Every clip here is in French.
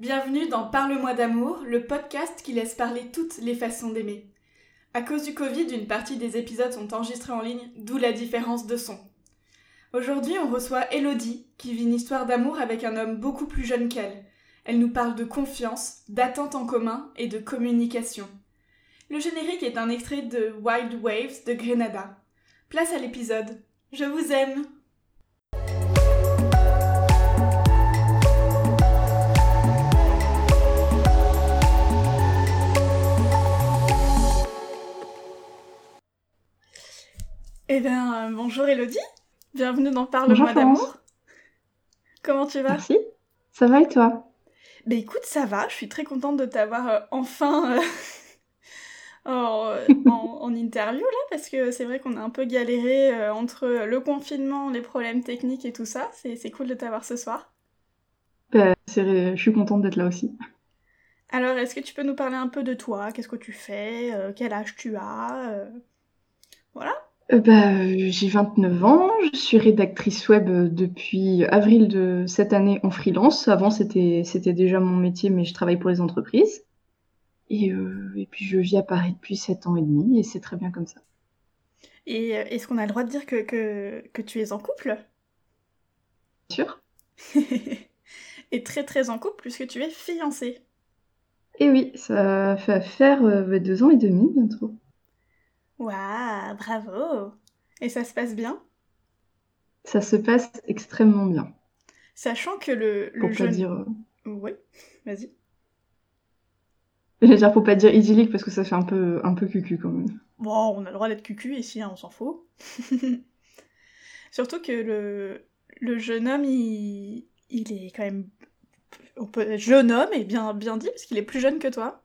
Bienvenue dans Parle-moi d'amour, le podcast qui laisse parler toutes les façons d'aimer. À cause du Covid, une partie des épisodes sont enregistrés en ligne, d'où la différence de son. Aujourd'hui, on reçoit Elodie, qui vit une histoire d'amour avec un homme beaucoup plus jeune qu'elle. Elle nous parle de confiance, d'attente en commun et de communication. Le générique est un extrait de Wild Waves de Grenada. Place à l'épisode. Je vous aime Eh bien, euh, bonjour Elodie. Bienvenue dans Parle-moi d'amour. Comment tu vas? Merci. Ça va et toi? Ben écoute, ça va. Je suis très contente de t'avoir euh, enfin euh, en, interview là, parce que c'est vrai qu'on a un peu galéré entre le confinement, les problèmes techniques et tout ça. C'est cool de t'avoir ce soir. Ben, je suis contente d'être là aussi. Alors, est-ce que tu peux nous parler un peu de toi? Qu'est-ce que tu fais? Quel âge tu as? Voilà. Euh, bah, j'ai 29 ans, je suis rédactrice web euh, depuis avril de cette année en freelance. Avant, c'était c'était déjà mon métier, mais je travaille pour les entreprises. Et, euh, et puis, je vis à Paris depuis 7 ans et demi, et c'est très bien comme ça. Et est-ce qu'on a le droit de dire que, que, que tu es en couple? Bien sûr. et très très en couple, puisque tu es fiancée. Et oui, ça fait faire deux ans et demi bientôt. Waouh, bravo Et ça se passe bien? Ça se passe extrêmement bien. Sachant que le, le pour jeune... Pas dire... Euh, oui, vas-y. J'allais dire pour pas dire idyllique parce que ça fait un peu, un peu cucu quand même. Bon, on a le droit d'être cucu ici, hein, on s'en fout. Surtout que le, le jeune homme, il, il est quand même... On peut... Jeune homme, et bien, bien dit, parce qu'il est plus jeune que toi.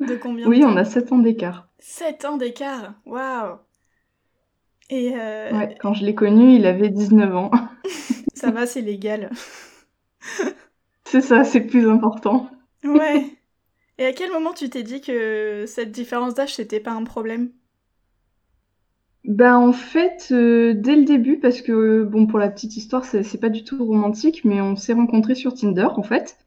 De combien Oui, on a 7 ans d'écart. 7 ans d'écart Waouh Et euh... Ouais, quand je l'ai connu, il avait 19 ans. ça va, c'est légal. c'est ça, c'est plus important. ouais. Et à quel moment tu t'es dit que cette différence d'âge, c'était pas un problème? Bah en fait, euh, dès le début, parce que bon pour la petite histoire, c'est pas du tout romantique, mais on s'est rencontrés sur Tinder en fait.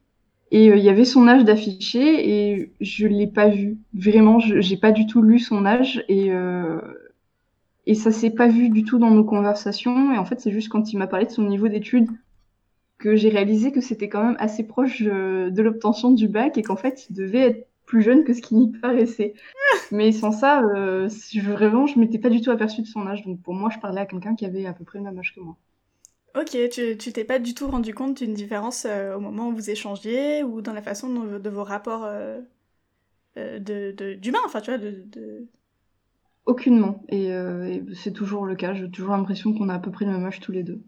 Et euh, il y avait son âge d'affiché et je l'ai pas vu. Vraiment, j'ai pas du tout lu son âge et euh, et ça s'est pas vu du tout dans nos conversations. Et en fait, c'est juste quand il m'a parlé de son niveau d'études que j'ai réalisé que c'était quand même assez proche euh, de l'obtention du bac et qu'en fait, il devait être plus jeune que ce qui n'y paraissait. Mais sans ça, vraiment, je m'étais pas du tout aperçue de son âge. Donc pour moi, je parlais à quelqu'un qui avait à peu près le même âge que moi. Ok, tu t'es pas du tout rendu compte d'une différence euh, au moment où vous échangiez ou dans la façon de, vos rapports euh, euh, de d'humains, enfin tu vois, de... Aucunement, et, c'est toujours le cas, j'ai toujours l'impression qu'on a à peu près le même âge tous les deux.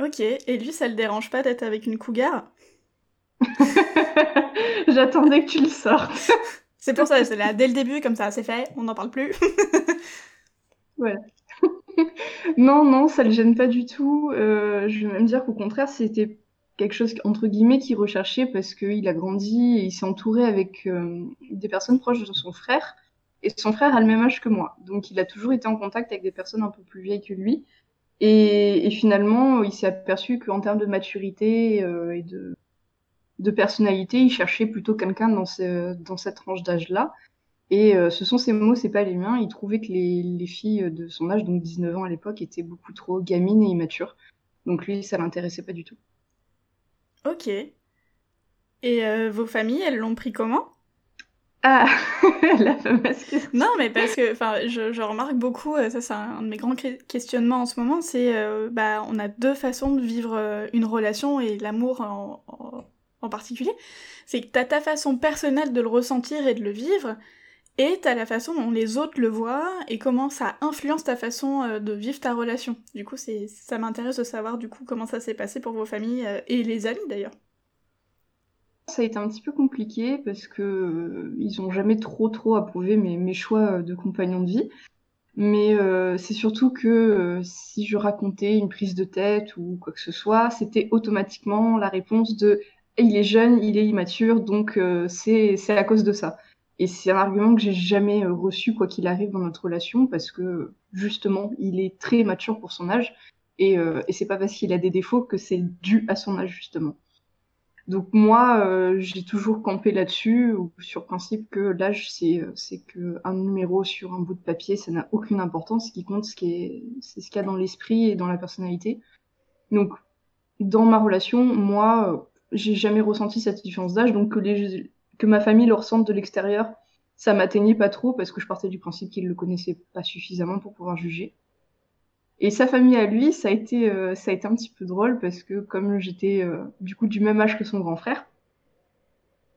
Ok, et lui ça le dérange pas d'être avec une cougar? J'attendais que tu le sortes. c'est pour ça, c'est là dès le début, comme ça c'est fait, on n'en parle plus. voilà. Non, non, ça le gêne pas du tout. Euh, je vais même dire qu'au contraire, c'était quelque chose entre guillemets qu'il recherchait parce qu'il a grandi et il s'est entouré avec euh, des personnes proches de son frère. Et son frère a le même âge que moi, donc il a toujours été en contact avec des personnes un peu plus vieilles que lui. Et, finalement, il s'est aperçu qu'en termes de maturité euh, et de, personnalité, il cherchait plutôt quelqu'un dans cette tranche d'âge-là. Et euh, ce sont ses mots, c'est pas les miens. Il trouvait que les, les, filles de son âge, donc 19 ans à l'époque, étaient beaucoup trop gamines et immatures. Donc lui, ça l'intéressait pas du tout. Ok. Et euh, vos familles, elles l'ont pris comment? Ah, la fameuse question. Non, mais parce que je, je remarque beaucoup, euh, ça c'est un de mes grands questionnements en ce moment, c'est bah on a deux façons de vivre une relation et l'amour en, en, en, particulier. C'est que t'as ta façon personnelle de le ressentir et de le vivre, et t'as la façon dont les autres le voient et comment ça influence ta façon euh, de vivre ta relation. Du coup, c'est ça m'intéresse de savoir du coup comment ça s'est passé pour vos familles euh, et les amis d'ailleurs. Ça a été un petit peu compliqué parce que euh, ils ont jamais trop trop approuvé mes, choix de compagnon de vie. Mais c'est surtout que si je racontais une prise de tête ou quoi que ce soit, c'était automatiquement la réponse de il est jeune, il est immature, donc c'est à cause de ça. Et c'est un argument que j'ai jamais euh, reçu, quoi qu'il arrive dans notre relation, parce que justement, il est très mature pour son âge. Et, euh, et c'est pas parce qu'il a des défauts que c'est dû à son âge, justement. Donc moi, euh, j'ai toujours campé là-dessus, sur le principe que l'âge, c'est euh, c'est que un numéro sur un bout de papier, ça n'a aucune importance. Ce qui compte, c'est ce qu'il y a dans l'esprit et dans la personnalité. Donc dans ma relation, moi, j'ai jamais ressenti cette différence d'âge, donc que les que ma famille le ressente de l'extérieur, ça m'atteignait pas trop parce que je partais du principe qu'ils le connaissaient pas suffisamment pour pouvoir juger. Et sa famille à lui, ça a été, euh, ça a un petit peu drôle parce que comme j'étais euh, du coup du même âge que son grand frère,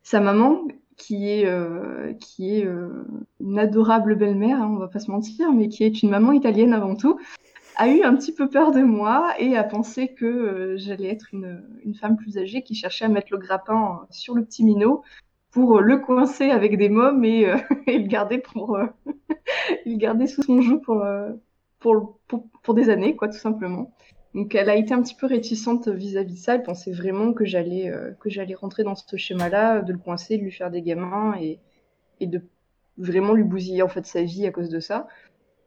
sa maman, qui est, euh, qui est une adorable belle-mère, hein, on va pas se mentir, mais qui est une maman italienne avant tout, a eu un petit peu peur de moi et a pensé que j'allais être une, une, femme plus âgée qui cherchait à mettre le grappin sur le petit minot pour le coincer avec des mômes et, et le garder pour le garder sous son joug pour pour, pour, des années, quoi, tout simplement. Donc elle a été un petit peu réticente vis-à-vis de ça. Elle pensait vraiment que j'allais euh, que j'allais rentrer dans ce schéma-là, de le coincer, de lui faire des gamins et, et de vraiment lui bousiller en fait sa vie à cause de ça.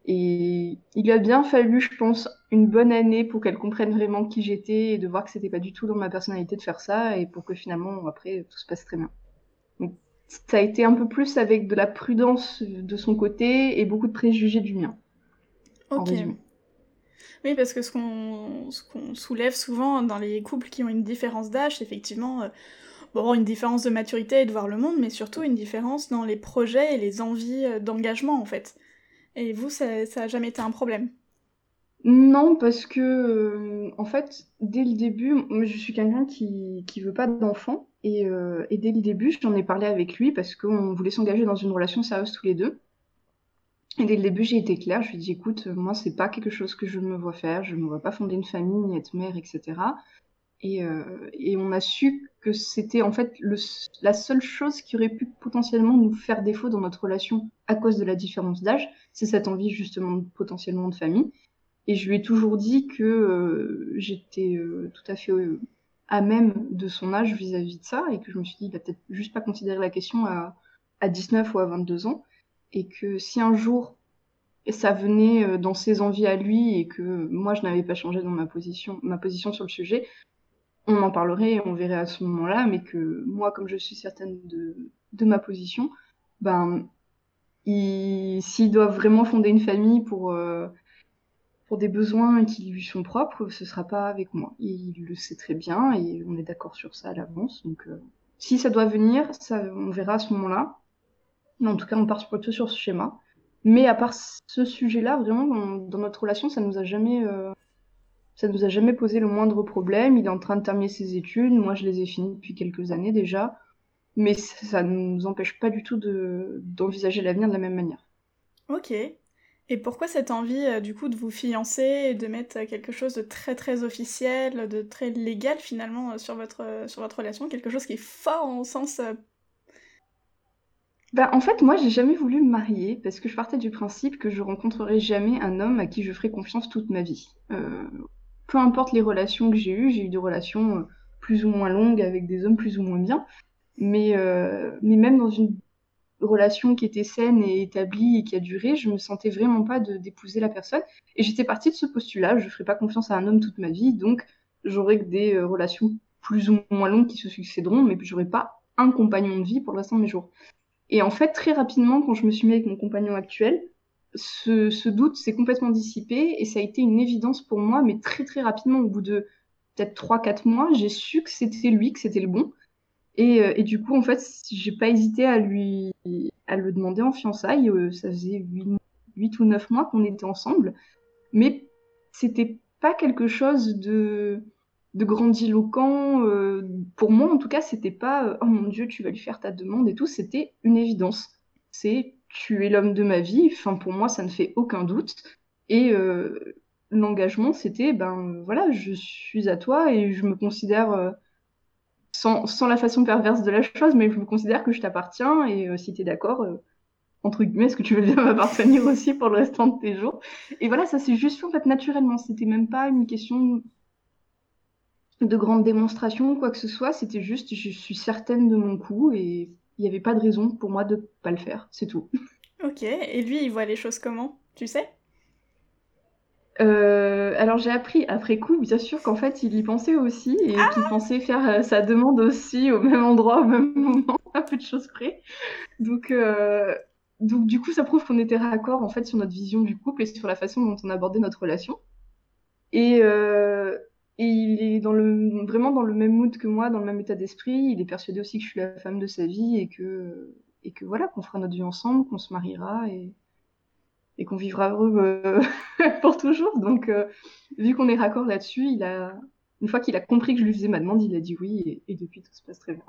Et il a bien fallu, je pense, une bonne année pour qu'elle comprenne vraiment qui j'étais et de voir que c'était pas du tout dans ma personnalité de faire ça et pour que finalement après tout se passe très bien. Donc ça a été un peu plus avec de la prudence de son côté et beaucoup de préjugés du mien. Ok. Oui, parce que ce qu'on soulève souvent dans les couples qui ont une différence d'âge, c'est effectivement euh, bon, une différence de maturité et de voir le monde, mais surtout une différence dans les projets et les envies euh, d'engagement en fait. Et vous, ça, ça a jamais été un problème? Non, parce que euh, en fait, dès le début, je suis quelqu'un qui qui veut pas d'enfant et, et dès le début, j'en ai parlé avec lui parce qu'on voulait s'engager dans une relation sérieuse tous les deux. Et dès le début, j'ai été claire. Je lui ai dit, écoute, moi, c'est pas quelque chose que je me vois faire. Je me vois pas fonder une famille, ni être mère, etc. Et, euh, et on a su que c'était en fait la seule chose qui aurait pu potentiellement nous faire défaut dans notre relation à cause de la différence d'âge, c'est cette envie justement potentiellement de famille. Et je lui ai toujours dit que euh, j'étais euh, tout à fait euh, à même de son âge vis-à-vis de ça et que je me suis dit, il va peut-être juste pas considérer la question à, à 19 ou à 22 ans et que si un jour ça venait euh, dans ses envies à lui et que moi je n'avais pas changé dans ma position, ma position sur le sujet, on en parlerait et on verrait à ce moment-là, mais que moi, comme je suis certaine de, de ma position, ben, s'ils doivent vraiment fonder une famille pour, euh, pour des besoins qui lui sont propres, ce sera pas avec moi. Il le sait très bien et on est d'accord sur ça à l'avance. Donc, euh, si ça doit venir, on verra à ce moment-là. Mais en tout cas, on part plutôt sur ce schéma. Mais à part ce sujet-là, vraiment, dans, notre relation, ça nous a jamais, euh, ça nous a jamais posé le moindre problème. Il est en train de terminer ses études. Moi, je les ai finies depuis quelques années déjà. Mais ça ne nous empêche pas du tout de, d'envisager l'avenir de la même manière. Ok. Et pourquoi cette envie, euh, du coup, de vous fiancer et de mettre quelque chose de très très officiel, de très légal finalement euh, sur votre, sur votre relation, quelque chose qui est fort en sens bah, en fait, moi, j'ai jamais voulu me marier parce que je partais du principe que je rencontrerais jamais un homme à qui je ferais confiance toute ma vie. Euh, peu importe les relations que j'ai eues, j'ai eu des relations euh, plus ou moins longues avec des hommes plus ou moins bien, mais, euh, mais même dans une relation qui était saine et établie et qui a duré, je me sentais vraiment pas d'épouser la personne. Et j'étais partie de ce postulat, je ferais pas confiance à un homme toute ma vie, donc j'aurais que des relations plus ou moins longues qui se succéderont, mais j'aurais pas un compagnon de vie pour le restant de mes jours. Et en fait, très rapidement, quand je me suis mis avec mon compagnon actuel, ce, ce doute s'est complètement dissipé et ça a été une évidence pour moi, mais très très rapidement, au bout de peut-être 3-4 mois, j'ai su que c'était lui, que c'était le bon. Et, euh, et, du coup, en fait, j'ai pas hésité à lui à le demander en fiançailles. Euh, ça faisait 8, 8 ou 9 mois qu'on était ensemble, mais c'était pas quelque chose de de grandiloquent. Euh, pour moi, en tout cas, c'était pas oh mon Dieu, tu vas lui faire ta demande et tout. C'était une évidence. C'est tu es l'homme de ma vie. Enfin, pour moi, ça ne fait aucun doute. Et l'engagement, c'était ben voilà, je suis à toi et je me considère sans, la façon perverse de la chose, mais je considère que je t'appartiens et si tu d'accord, entre guillemets, est-ce que tu veux bien m'appartenir aussi pour le restant de tes jours Et voilà, ça s'est juste fait en fait naturellement. C'était même pas une question de grandes démonstrations ou quoi que ce soit. C'était juste, je suis certaine de mon coup et il n'y avait pas de raison pour moi de pas le faire. C'est tout. Ok. Et lui, il voit les choses comment? Tu sais? Euh, alors j'ai appris après coup, bien sûr, qu'en fait il y pensait aussi et qu'il pensait faire euh, sa demande aussi au même endroit, au même moment, à peu de choses près. Donc, euh, donc du coup, ça prouve qu'on était raccord en fait sur notre vision du couple et sur la façon dont on abordait notre relation. Et, il est vraiment dans le même mood que moi, dans le même état d'esprit. Il est persuadé aussi que je suis la femme de sa vie et que, et que voilà, qu'on fera notre vie ensemble, qu'on se mariera et, et qu'on vivra heureux euh, pour toujours. Donc, euh, vu qu'on est raccord là-dessus, il a, une fois qu'il a compris que je lui faisais ma demande, il a dit oui, et, depuis tout se passe très bien.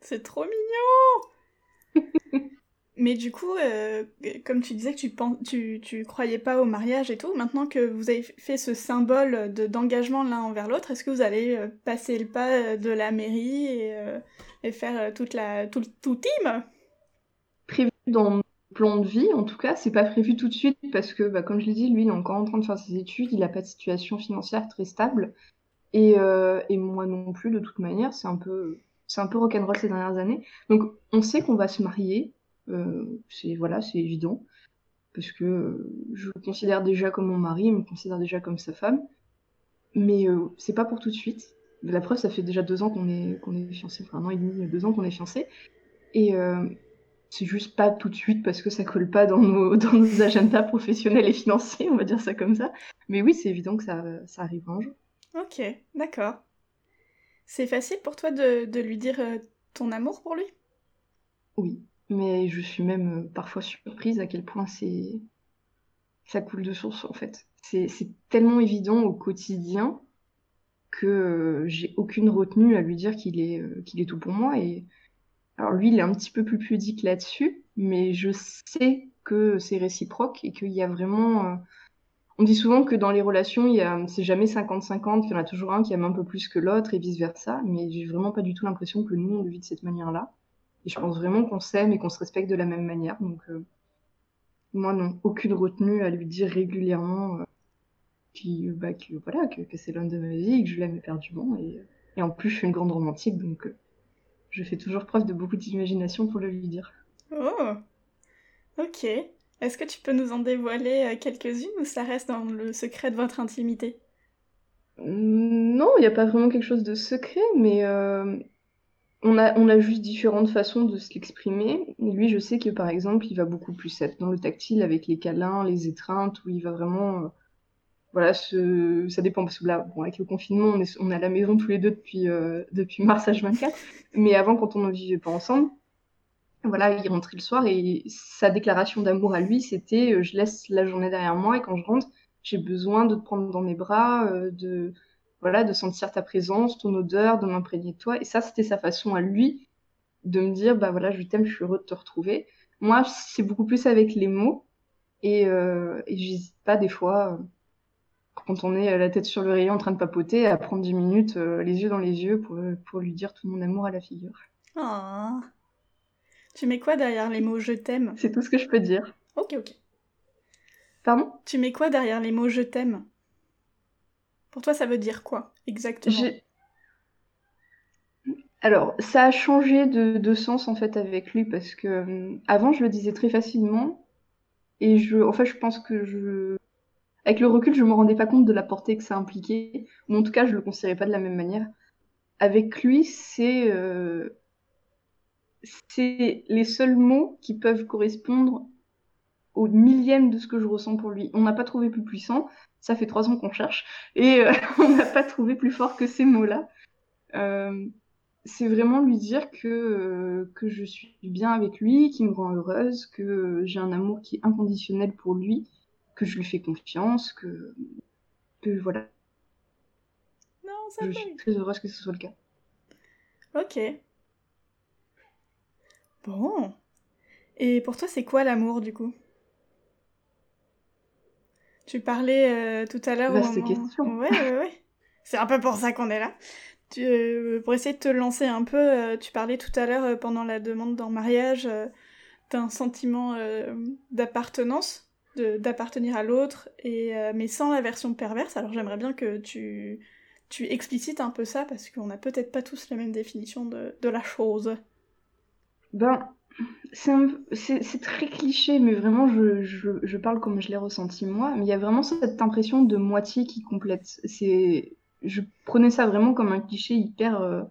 C'est trop mignon Mais du coup, euh, comme tu disais que tu, tu, tu croyais pas au mariage et tout, maintenant que vous avez fait ce symbole d'engagement l'un envers l'autre, est-ce que vous allez passer le pas de la mairie et, et faire toute la, tout, tout team? Prévu dans plan de vie, en tout cas, c'est pas prévu tout de suite parce que, bah, comme je l'ai dit, lui, il est encore en train de faire ses études, il n'a pas de situation financière très stable. Et, euh, et moi non plus, de toute manière, c'est un peu, c'est un peu rock'n'roll ces dernières années. Donc, on sait qu'on va se marier, euh, c'est voilà, c'est évident, parce que je le considère déjà comme mon mari, il me considère déjà comme sa femme, mais euh, c'est pas pour tout de suite. La preuve, ça fait déjà deux ans qu'on est, qu'on est fiancés, enfin un an et demi, deux ans qu'on est fiancés, et euh, c'est juste pas tout de suite parce que ça colle pas dans nos, dans nos agendas professionnels et financiers, on va dire ça comme ça. Mais oui, c'est évident que ça, ça arrive un jour. Ok, d'accord. C'est facile pour toi de, de lui dire euh, ton amour pour lui? Oui, mais je suis même euh, parfois surprise à quel point c'est ça coule de source en fait. C'est tellement évident au quotidien que euh, j'ai aucune retenue à lui dire qu'il est, qu'il est tout pour moi et alors lui, il est un petit peu plus pudique là-dessus, mais je sais que c'est réciproque et qu'il y a vraiment... Euh, on dit souvent que dans les relations, a... c'est jamais 50-50, qu'il y en a toujours un qui aime un peu plus que l'autre et vice-versa, mais j'ai vraiment pas du tout l'impression que nous, on le vit de cette manière-là. Et je pense vraiment qu'on s'aime et qu'on se respecte de la même manière. Donc, euh, moi, non, aucune retenue à lui dire régulièrement euh, bah, que, voilà, que, c'est l'homme de ma vie que je l'aime éperdument. Et, et en plus, je suis une grande romantique, donc je fais toujours preuve de beaucoup d'imagination pour le lui dire. Oh Ok. Est-ce que tu peux nous en dévoiler euh, quelques-unes ou ça reste dans le secret de votre intimité? Mmh, Non, il n'y a pas vraiment quelque chose de secret, mais euh, on, a, on a juste différentes façons de se l'exprimer. Lui, je sais que par exemple, il va beaucoup plus être dans le tactile avec les câlins, les étreintes, où il va vraiment euh, voilà, ce, ça dépend parce que là, bon, avec le confinement, on est, on est à la maison tous les deux depuis, euh, depuis mars H24. Mais avant, quand on ne vivait pas ensemble, voilà, il rentrait le soir et sa déclaration d'amour à lui, c'était euh, je laisse la journée derrière moi et quand je rentre, j'ai besoin de te prendre dans mes bras, euh, de voilà, de sentir ta présence, ton odeur, de m'imprégner de toi. Et ça, c'était sa façon à lui de me dire bah voilà, je t'aime, je suis heureux de te retrouver. Moi, c'est beaucoup plus avec les mots et, euh, et j'hésite pas des fois quand on est la tête sur le rayon en train de papoter, à prendre 10 minutes, euh, les yeux dans les yeux, pour, pour lui dire tout mon amour à la figure. Oh. Tu mets quoi derrière les mots je t'aime C'est tout ce que je peux dire. Ok, ok. Pardon? Tu mets quoi derrière les mots je t'aime Pour toi, ça veut dire quoi exactement? Alors, ça a changé de, de, sens en fait avec lui parce que euh, avant, je le disais très facilement et je, en fait, je pense que je avec le recul, je me rendais pas compte de la portée que ça impliquait, ou en tout cas, je le considérais pas de la même manière. Avec lui, c'est euh, les seuls mots qui peuvent correspondre au millième de ce que je ressens pour lui. On n'a pas trouvé plus puissant, ça fait trois ans qu'on cherche, et euh, on n'a pas trouvé plus fort que ces mots-là. Euh, c'est vraiment lui dire que, euh, que je suis bien avec lui, qu'il me rend heureuse, que j'ai un amour qui est inconditionnel pour lui, que je lui fais confiance, que, que voilà. Non, ça je suis très heureuse que ce soit le cas. Ok. Bon. Et pour toi, c'est quoi l'amour du coup? Tu parlais euh, tout à l'heure. Vaste question. Ouais, ouais, ouais. c'est un peu pour ça qu'on est là. Tu, euh, pour essayer de te lancer un peu, euh, tu parlais tout à l'heure pendant la demande d'en mariage d'un sentiment d'appartenance d'appartenir à l'autre, et euh, mais sans la version perverse. Alors j'aimerais bien que tu, tu explicites un peu ça, parce qu'on n'a peut-être pas tous la même définition de, de la chose. Ben, c'est très cliché, mais vraiment, je, je, parle comme je l'ai ressenti moi. Mais il y a vraiment cette impression de moitié qui complète. Je prenais ça vraiment comme un cliché hyper, euh,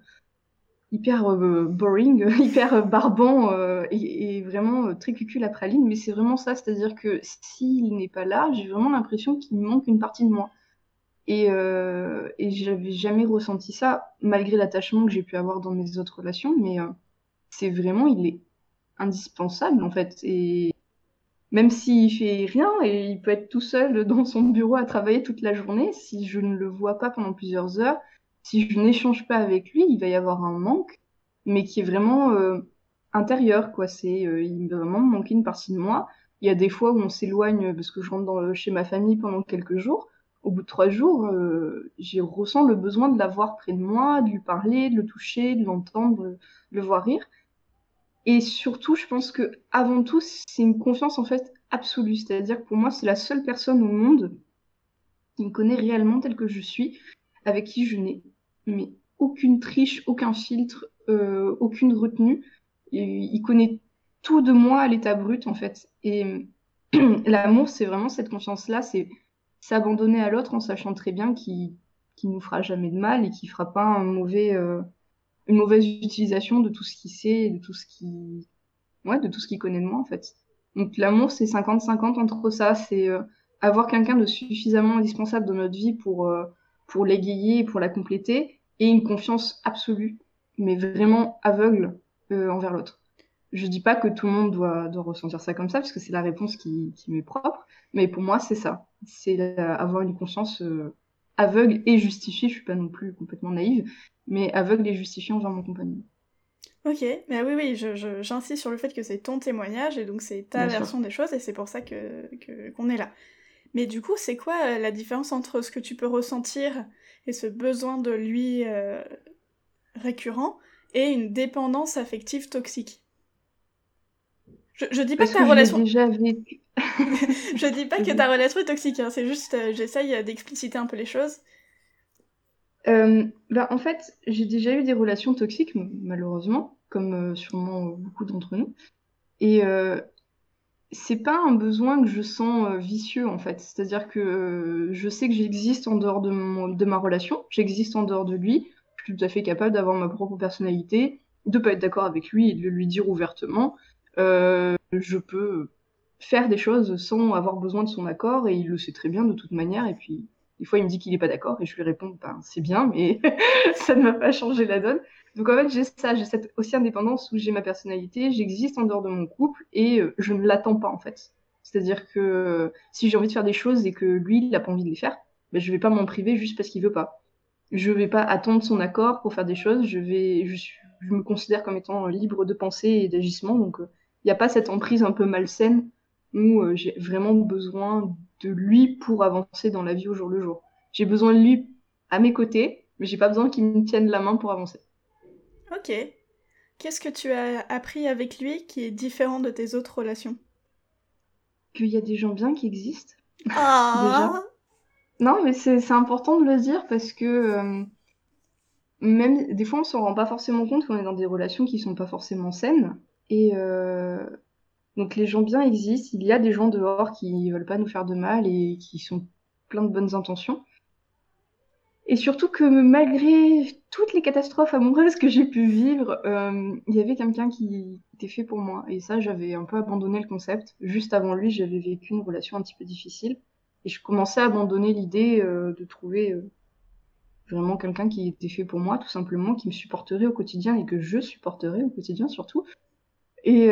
hyper euh, boring, hyper barbant euh, et, vraiment très cucul à praline. Mais c'est vraiment ça, c'est-à-dire que s'il n'est pas là, j'ai vraiment l'impression qu'il manque une partie de moi. Et, et j'avais jamais ressenti ça, malgré l'attachement que j'ai pu avoir dans mes autres relations. Mais c'est vraiment, il est indispensable en fait. Et même s'il fait rien et il peut être tout seul dans son bureau à travailler toute la journée, si je ne le vois pas pendant plusieurs heures, si je n'échange pas avec lui, il va y avoir un manque, mais qui est vraiment euh, intérieur quoi. C'est euh, il va vraiment me manquer une partie de moi. Il y a des fois où on s'éloigne parce que je rentre chez ma famille pendant quelques jours. Au bout de trois jours, euh, j'ai ressens le besoin de l'avoir près de moi, de lui parler, de le toucher, de l'entendre, de le voir rire. Et surtout, je pense que avant tout, c'est une confiance en fait absolue. C'est-à-dire que pour moi, c'est la seule personne au monde qui me connaît réellement tel que je suis, avec qui je n'ai mais aucune triche, aucun filtre, euh, aucune retenue. il connaît tout de moi à l'état brut en fait. Et l'amour, c'est vraiment cette confiance-là, c'est s'abandonner à l'autre en sachant très bien qu'il ne nous fera jamais de mal et qu'il fera pas un mauvais euh, une mauvaise utilisation de tout ce qu'il sait, de tout ce qui, ouais, de tout ce qu'il connaît de moi en fait. Donc l'amour c'est 50-50 entre ça, c'est euh, avoir quelqu'un de suffisamment indispensable dans notre vie pour pour l'égayer, pour la compléter, et une confiance absolue, mais vraiment aveugle euh, envers l'autre. Je dis pas que tout le monde doit, doit ressentir ça comme ça, parce que c'est la réponse qui, qui m'est propre, mais pour moi c'est ça, c'est avoir une conscience aveugle et justifiée. Je suis pas non plus complètement naïve, mais aveugle et justifiant envers mon compagnon. Ok, mais oui, oui, j'insiste sur le fait que c'est ton témoignage et donc c'est ta version des choses et c'est pour ça que qu'on est là. Mais du coup, c'est quoi euh, la différence entre ce que tu peux ressentir et ce besoin de lui euh, récurrent et une dépendance affective toxique je, dis pas que ta relation. Déjà je dis pas que ta relation est toxique, hein, c'est juste euh, j'essaye d'expliciter un peu les choses. Euh, bah, en fait, j'ai déjà eu des relations toxiques, malheureusement, comme euh, sûrement beaucoup d'entre nous. Et euh, c'est pas un besoin que je sens euh, vicieux, en fait. C'est-à-dire que je sais que j'existe en dehors de, ma relation, j'existe en dehors de lui. Je tout à fait capable d'avoir ma propre personnalité, de pas être d'accord avec lui et de le lui dire ouvertement. je peux faire des choses sans avoir besoin de son accord et il le sait très bien de toute manière. Et puis, des fois, il me dit qu'il n'est pas d'accord et je lui réponds, ben, c'est bien, mais ça ne m'a pas changé la donne. Donc en fait, j'ai ça, j'ai cette aussi indépendance où j'ai ma personnalité, j'existe en dehors de mon couple et euh, je ne l'attends pas en fait. C'est-à-dire que euh, si j'ai envie de faire des choses et que lui, il n'a pas envie de les faire, ben, je vais pas m'en priver juste parce qu'il veut pas. Je vais pas attendre son accord pour faire des choses. Je vais, je, me considère comme étant libre de pensée et d'agissement. Donc il euh, n'y a pas cette emprise un peu malsaine où j'ai vraiment besoin de lui pour avancer dans la vie au jour le jour. J'ai besoin de lui à mes côtés, mais j'ai pas besoin qu'il me tienne la main pour avancer. Ok. Qu'est-ce que tu as appris avec lui qui est différent de tes autres relations? Qu'il y a des gens bien qui existent. Ah Déjà. Non, mais c'est important de le dire parce que euh, même des fois on s'en rend pas forcément compte qu'on est dans des relations qui sont pas forcément saines. Et, euh, donc les gens bien existent, il y a des gens dehors qui veulent pas nous faire de mal et qui sont plein de bonnes intentions. Et surtout que malgré toutes les catastrophes amoureuses que j'ai pu vivre, euh, il y avait quelqu'un qui était fait pour moi. Et ça, j'avais un peu abandonné le concept. Juste avant lui, j'avais vécu une relation un petit peu difficile. Et je commençais à abandonner l'idée euh, de trouver euh, vraiment quelqu'un qui était fait pour moi, tout simplement, qui me supporterait au quotidien et que je supporterais au quotidien surtout. Et,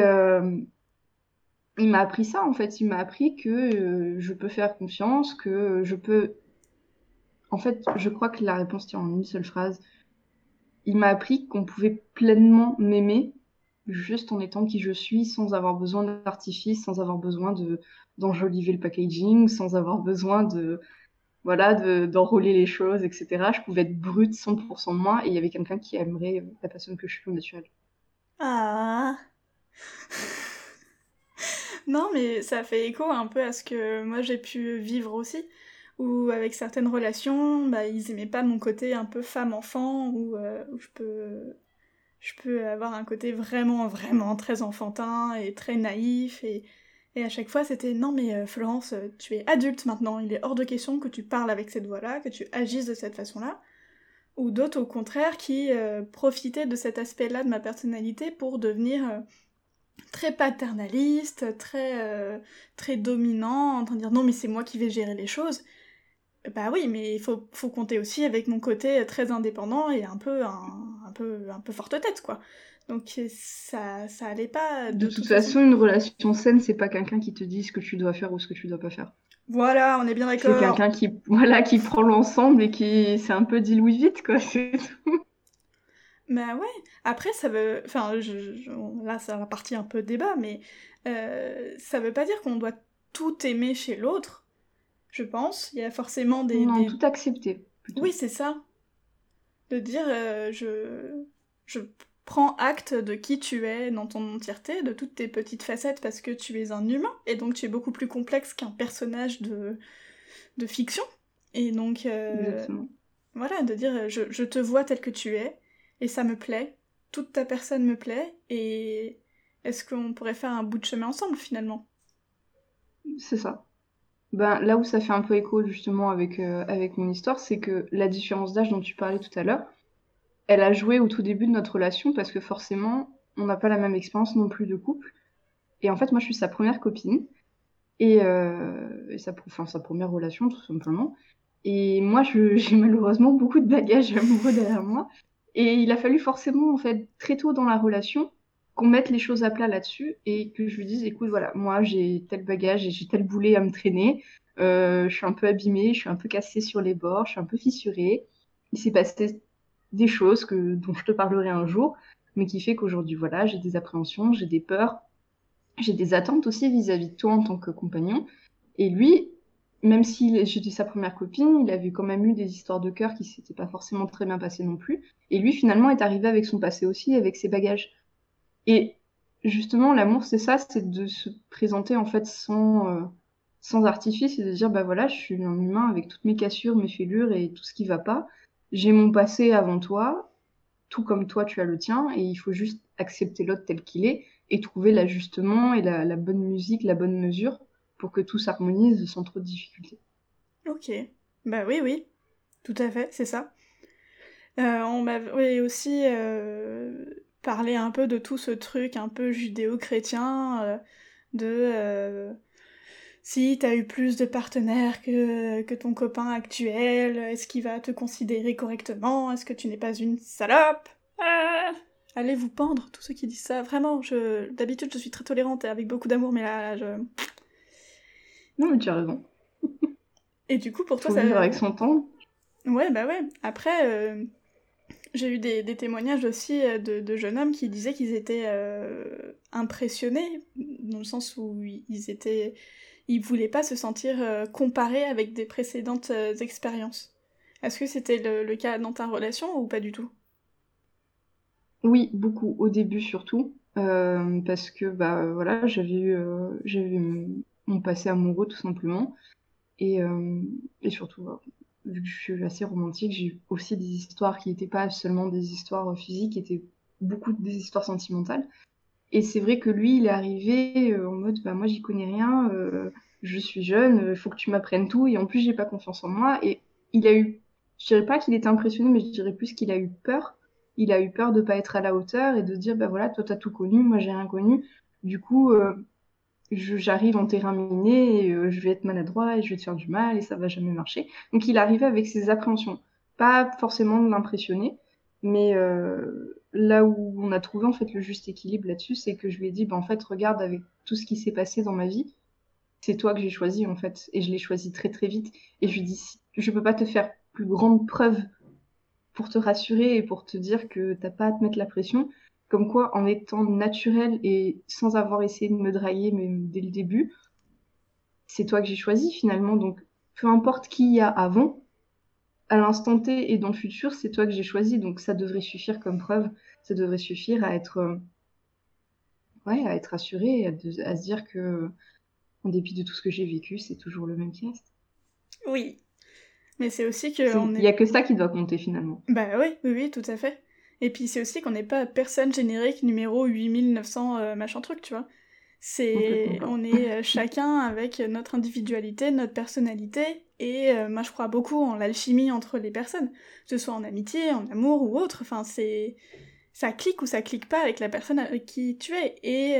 il m'a appris ça en fait. Il m'a appris que je peux faire confiance, que je peux. En fait, je crois que la réponse tient en une seule phrase. Il m'a appris qu'on pouvait pleinement m'aimer juste en étant qui je suis, sans avoir besoin d'artifice, sans avoir besoin de d'enjoliver le packaging, sans avoir besoin de voilà d'enrôler les choses, etc. Je pouvais être brute 100% de moi et il y avait quelqu'un qui aimerait la personne que je suis au naturel. Ah. Non, mais ça fait écho un peu à ce que moi j'ai pu vivre aussi, où avec certaines relations, bah, ils aimaient pas mon côté un peu femme-enfant, où, euh, où, je peux je peux avoir un côté vraiment, vraiment très enfantin et très naïf. Et, et à chaque fois, c'était non, mais euh, Florence, tu es adulte maintenant. Il est hors de question que tu parles avec cette voix-là, que tu agisses de cette façon-là. Ou d'autres, au contraire, qui euh, profitaient de cet aspect-là de ma personnalité pour devenir très paternaliste, très, très dominant, en train de dire non, mais c'est moi qui vais gérer les choses. Bah oui, mais il faut, faut, compter aussi avec mon côté très indépendant et un peu, un, peu, un peu forte tête, quoi. Donc ça, ça allait pas. De, toute, façon, une relation saine, c'est pas quelqu'un qui te dit ce que tu dois faire ou ce que tu dois pas faire. Voilà, on est bien d'accord. C'est quelqu'un qui, voilà, qui prend l'ensemble et qui, c'est un peu dilué vite, quoi. C'est tout. Bah ouais. Après, ça veut, enfin, je, là, ça va partir un peu débat, mais euh, ça veut pas dire qu'on doit tout aimer chez l'autre je pense. Il y a forcément des. Non, tout accepter. Oui, c'est ça. De dire, euh, je... je prends acte de qui tu es dans ton entièreté, de toutes tes petites facettes, parce que tu es un humain, et donc tu es beaucoup plus complexe qu'un personnage de, de fiction. Et donc, euh, voilà, de dire, je, je te vois tel que tu es, et ça me plaît, toute ta personne me plaît, et est-ce qu'on pourrait faire un bout de chemin ensemble finalement? C'est ça. Ben, là où ça fait un peu écho justement avec, euh, avec mon histoire, c'est que la différence d'âge dont tu parlais tout à l'heure, elle a joué au tout début de notre relation parce que forcément, on n'a pas la même expérience non plus de couple. Et en fait, moi, je suis sa première copine et, euh, sa, enfin, sa première relation, tout simplement. Et moi, j'ai malheureusement beaucoup de bagages amoureux derrière moi. Et il a fallu forcément, en fait, très tôt dans la relation, qu'on mette les choses à plat là-dessus et que je lui dise écoute voilà moi j'ai tel bagage et j'ai tel boulet à me traîner euh, je suis un peu abîmée je suis un peu cassée sur les bords je suis un peu fissurée il s'est passé des choses que dont je te parlerai un jour mais qui fait qu'aujourd'hui voilà j'ai des appréhensions j'ai des peurs j'ai des attentes aussi vis-à-vis de toi en tant que compagnon et lui même si j'étais sa première copine, il avait quand même eu des histoires de cœur qui s'étaient pas forcément très bien passées non plus. Et lui, finalement, est arrivé avec son passé aussi, avec ses bagages. Et justement, l'amour, c'est ça, c'est de se présenter en fait sans, euh, sans artifice et de dire, bah voilà, je suis un humain avec toutes mes cassures, mes fêlures et tout ce qui va pas. J'ai mon passé avant toi, tout comme toi, tu as le tien, et il faut juste accepter l'autre tel qu'il est et trouver l'ajustement et la, bonne musique, la bonne mesure pour que tout s'harmonise sans trop de difficultés. Ok, bah oui, oui, tout à fait, c'est ça. Euh, on m'a aussi euh, parler un peu de tout ce truc un peu judéo-chrétien, euh, de euh, si t'as eu plus de partenaires que, que ton copain actuel, est-ce qu'il va te considérer correctement, est-ce que tu n'es pas une salope? Ah Allez vous pendre, tous ceux qui disent ça, vraiment, je d'habitude je suis très tolérante et avec beaucoup d'amour, mais là, je... Non mais tu as raison. et du coup pour toi ça... Vivre avec son temps. Ouais bah ouais, après... Euh, j'ai eu des, témoignages aussi euh, de, jeunes hommes qui disaient qu'ils étaient euh, impressionnés, dans le sens où ils étaient. Voulaient pas se sentir euh, comparés avec des précédentes expériences. Est-ce que c'était le, cas dans ta relation ou pas du tout? Oui, beaucoup, au début surtout. parce que bah voilà, j'avais eu, mon passé amoureux tout simplement. Et, et surtout, vu que je suis assez romantique, j'ai eu aussi des histoires qui n'étaient pas seulement des histoires physiques, qui étaient beaucoup des histoires sentimentales. Et c'est vrai que lui, il est arrivé euh, en mode, bah moi j'y connais rien, euh, je suis jeune, il faut que tu m'apprennes tout, et en plus j'ai pas confiance en moi. Et il a eu, je dirais pas qu'il était impressionné, mais je dirais plus qu'il a eu peur. Il a eu peur de pas être à la hauteur et de dire, bah voilà, toi t'as tout connu, moi j'ai rien connu. Du coup, euh, j'arrive en terrain miné et euh, je vais être maladroit et je vais te faire du mal et ça va jamais marcher. Donc il arrivait avec ses appréhensions. Pas forcément de l'impressionner, mais euh, là où on a trouvé en fait le juste équilibre là-dessus, c'est que je lui ai dit, bah, en fait, regarde avec tout ce qui s'est passé dans ma vie, c'est toi que j'ai choisi en fait, et je l'ai choisi très très vite. Et je lui dis, je peux pas te faire plus grande preuve pour te rassurer et pour te dire que t'as pas à te mettre la pression. Comme quoi, en étant naturel et sans avoir essayé de me drailler même dès le début, c'est toi que j'ai choisi finalement. Donc, peu importe qui y a avant, à l'instant T et dans le futur, c'est toi que j'ai choisi. Donc, ça devrait suffire comme preuve. Ça devrait suffire à être, euh, ouais, à être assuré, à, se dire que, en dépit de tout ce que j'ai vécu, c'est toujours le même reste. Oui. Mais c'est aussi que. Il n'y a que ça qui doit compter finalement. Bah oui, oui, oui, tout à fait. Et puis c'est aussi qu'on n'est pas personne générique numéro 8900 euh, machin truc, tu vois. C'est, on est euh, chacun avec notre individualité, notre personnalité, et euh, moi je crois beaucoup en l'alchimie entre les personnes, que ce soit en amitié, en amour ou autre. Enfin, c'est, ça clique ou ça clique pas avec la personne avec qui tu es. Et,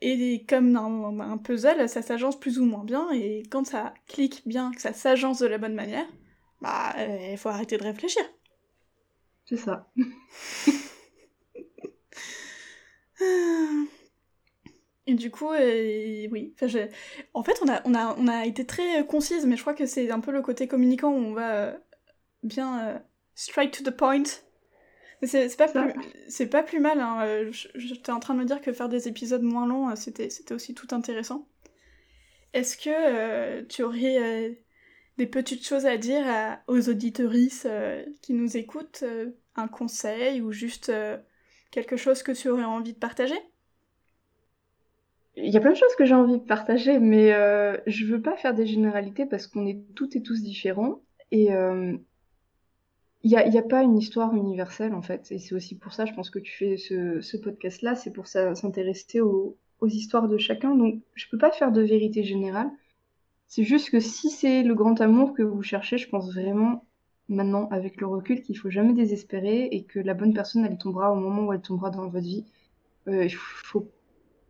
et comme dans un puzzle, ça s'agence plus ou moins bien, et quand ça clique bien, que ça s'agence de la bonne manière, bah, il faut arrêter de réfléchir. C'est ça. Et du coup, euh, oui. En fait, on a, on, a, on a été très concise, mais je crois que c'est un peu le côté communicant où on va euh, bien euh, straight to the point. C'est pas, plus, pas plus mal. Hein. J'étais en train de me dire que faire des épisodes moins longs, c'était aussi tout intéressant. Est-ce que tu aurais des petites choses à dire aux auditorices qui nous écoutent Un conseil ou juste quelque chose que tu aurais envie de partager? Il y a plein de choses que j'ai envie de partager, mais euh, je veux pas faire des généralités parce qu'on est toutes et tous différents. Et euh, il n'y a, a, pas une histoire universelle, en fait. Et c'est aussi pour ça, je pense que tu fais ce, podcast-là, c'est pour s'intéresser aux, aux, histoires de chacun. Donc, je peux pas faire de vérité générale. C'est juste que si c'est le grand amour que vous cherchez, je pense vraiment, maintenant, avec le recul, qu'il faut jamais désespérer et que la bonne personne, elle tombera au moment où elle tombera dans votre vie. Euh, il faut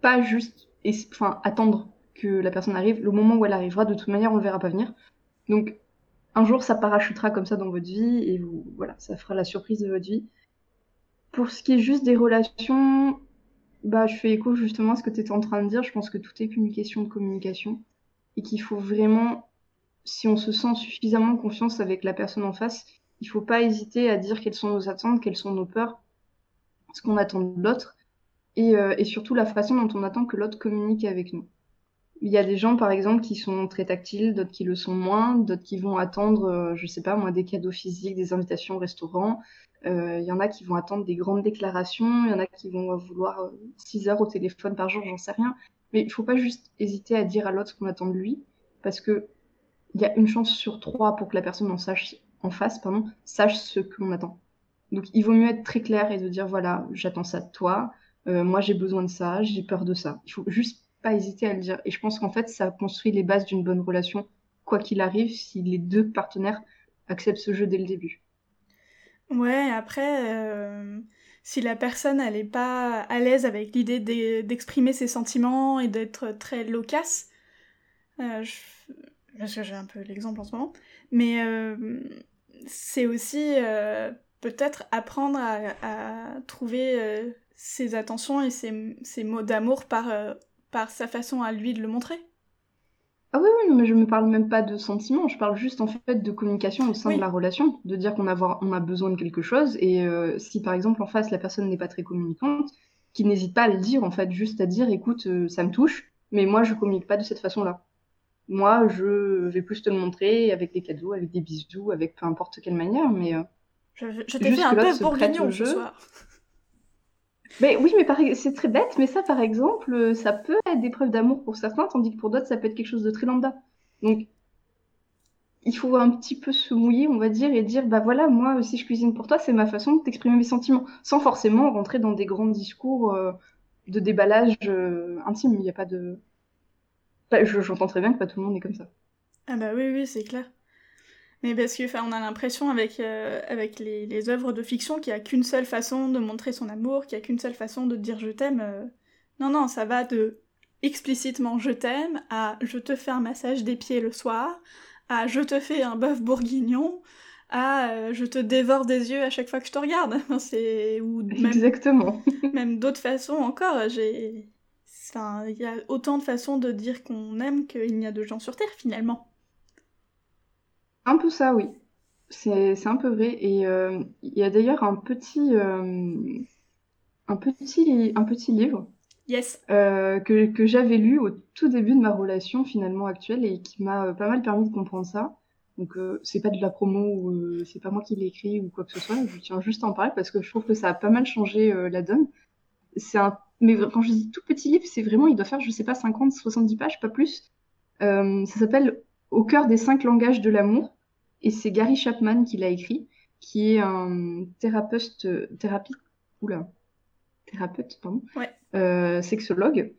pas juste enfin attendre que la personne arrive. Le moment où elle arrivera, de toute manière, on le verra pas venir. Donc un jour, ça parachutera comme ça dans votre vie et vous, voilà, ça fera la surprise de votre vie. Pour ce qui est juste des relations, bah, je fais écho justement à ce que tu étais en train de dire. Je pense que tout est qu'une question de communication et qu'il faut vraiment, si on se sent suffisamment confiance avec la personne en face, il faut pas hésiter à dire quelles sont nos attentes, quelles sont nos peurs, ce qu'on attend de l'autre euh, et, surtout la façon dont on attend que l'autre communique avec nous. Il y a des gens, par exemple, qui sont très tactiles, d'autres qui le sont moins, d'autres qui vont attendre, euh, je sais pas moi, des cadeaux physiques, des invitations au restaurant. Euh, il y en a qui vont attendre des grandes déclarations, il y en a qui vont vouloir 6 heures au téléphone par jour, j'en sais rien. Mais il faut pas juste hésiter à dire à l'autre ce qu'on attend de lui, parce que il y a une chance sur trois pour que la personne en sache, en face, sache ce que l'on attend. Donc il vaut mieux être très clair et de dire voilà, j'attends ça de toi, euh, moi j'ai besoin de ça, j'ai peur de ça. Il faut juste pas hésiter à le dire. Et je pense qu'en fait, ça construit les bases d'une bonne relation, quoi qu'il arrive, si les deux partenaires acceptent ce jeu dès le début. Ouais, après, euh, si la personne elle est pas à l'aise avec l'idée d'exprimer ses sentiments et d'être très loquace, euh, parce que j'ai un peu l'exemple en ce moment, mais c'est aussi peut-être apprendre à trouver ses attentions et ses, mots d'amour euh, par sa façon à lui de le montrer. Ah oui, oui, mais je me parle même pas de sentiments, je parle juste en fait de communication au sein de la relation, de dire qu'on a, on a besoin de quelque chose, et euh, si par exemple en face la personne n'est pas très communicante, qu'il n'hésite pas à le dire en fait, juste à dire écoute, euh, ça me touche, mais moi je communique pas de cette façon-là. Moi je vais plus te le montrer avec des cadeaux, avec des bisous, avec peu importe quelle manière, mais. je, je t'ai fait un peu bourguignon ce soir. Mais oui, mais c'est très bête, mais ça, par exemple, euh, ça peut être des preuves d'amour pour certains, tandis que pour d'autres, ça peut être quelque chose de très lambda. Donc, il faut un petit peu se mouiller, on va dire, et dire, bah voilà, moi, si je cuisine pour toi, c'est ma façon de t'exprimer mes sentiments, sans forcément rentrer dans des grands discours euh, de déballage euh, intime. Il n'y a pas de... Bah, j'entends très bien que pas tout le monde est comme ça. Ah bah oui, oui, c'est clair. Mais parce que, enfin, on a l'impression avec, euh, avec les, les, œuvres de fiction qu'il n'y a qu'une seule façon de montrer son amour, qu'il n'y a qu'une seule façon de dire je t'aime. Euh. Non, non, ça va de explicitement je t'aime à je te fais un massage des pieds le soir, à je te fais un bœuf bourguignon, à euh, je te dévore des yeux à chaque fois que je te regarde. C'est ou même, Exactement. même d'autres façons encore. J'ai, enfin, il y a autant de façons de dire qu'on aime qu'il n'y a de gens sur Terre finalement. Un peu ça, oui. C'est un peu vrai. Et euh, il y a d'ailleurs un petit, euh, un petit, un petit livre yes. Euh, que, que j'avais lu au tout début de ma relation finalement actuelle et qui m'a pas mal permis de comprendre ça. Donc c'est pas de la promo ou c'est pas moi qui l'ai écrit ou quoi que ce soit. Je tiens juste à en parler parce que je trouve que ça a pas mal changé la donne. C'est un, mais quand je dis tout petit livre, c'est vraiment, il doit faire, je sais pas, 50, 70 pages, pas plus. ça s'appelle Au cœur des cinq langages de l'amour et c'est Gary Chapman qui l'a écrit. qui est un thérapeute, thérapie, oula, thérapeute, pardon, ouais. sexologue,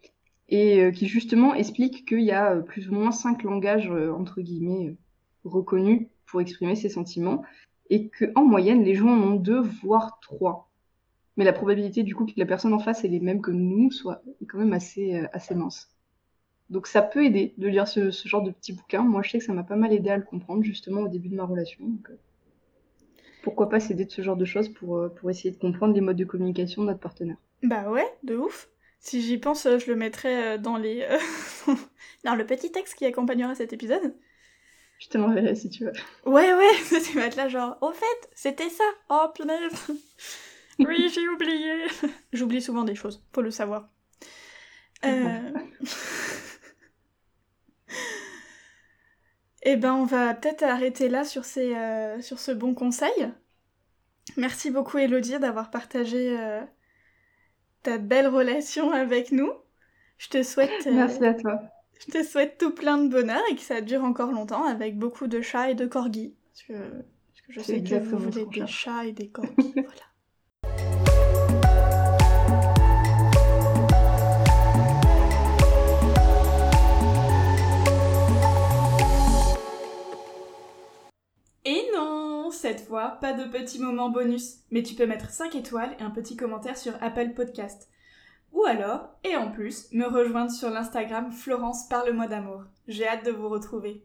et qui justement explique qu'il y a plus ou moins cinq langages, entre guillemets, reconnus pour exprimer ses sentiments, et qu'en moyenne, les gens en ont deux, voire trois. Mais la probabilité du coup que la personne en face ait les mêmes que nous soit est quand même assez, euh, assez mince. Donc ça peut aider de lire ce, genre de petit bouquin. Moi, je sais que ça m'a pas mal aidé à le comprendre justement au début de ma relation. Donc, euh, pourquoi pas s'aider de ce genre de choses pour, euh, pour essayer de comprendre les modes de communication de notre partenaire. Bah ouais, de ouf. Si j'y pense, je le mettrai dans les dans le petit texte qui accompagnera cet épisode. Je te l'enverrai si tu veux. Ouais, ouais, tu vas être là genre, au fait, c'était ça. Oh, punaise. oui, j'ai oublié. J'oublie souvent des choses, faut le savoir. Euh... Eh ben, on va peut-être arrêter là sur, ces, euh, sur ce bon conseil. Merci beaucoup, Elodie, d'avoir partagé euh, ta belle relation avec nous. Je te souhaite. Euh, Merci à toi. Je te souhaite tout plein de bonheur et que ça dure encore longtemps avec beaucoup de chats et de corgis. Parce que, je sais que vous voulez des chats et des corgis. voilà. Cette fois, pas de petits moments bonus, mais tu peux mettre 5 étoiles et un petit commentaire sur Apple Podcast. Ou alors, et en plus, me rejoindre sur l'Instagram Florence Parle-moi d'amour. J'ai hâte de vous retrouver.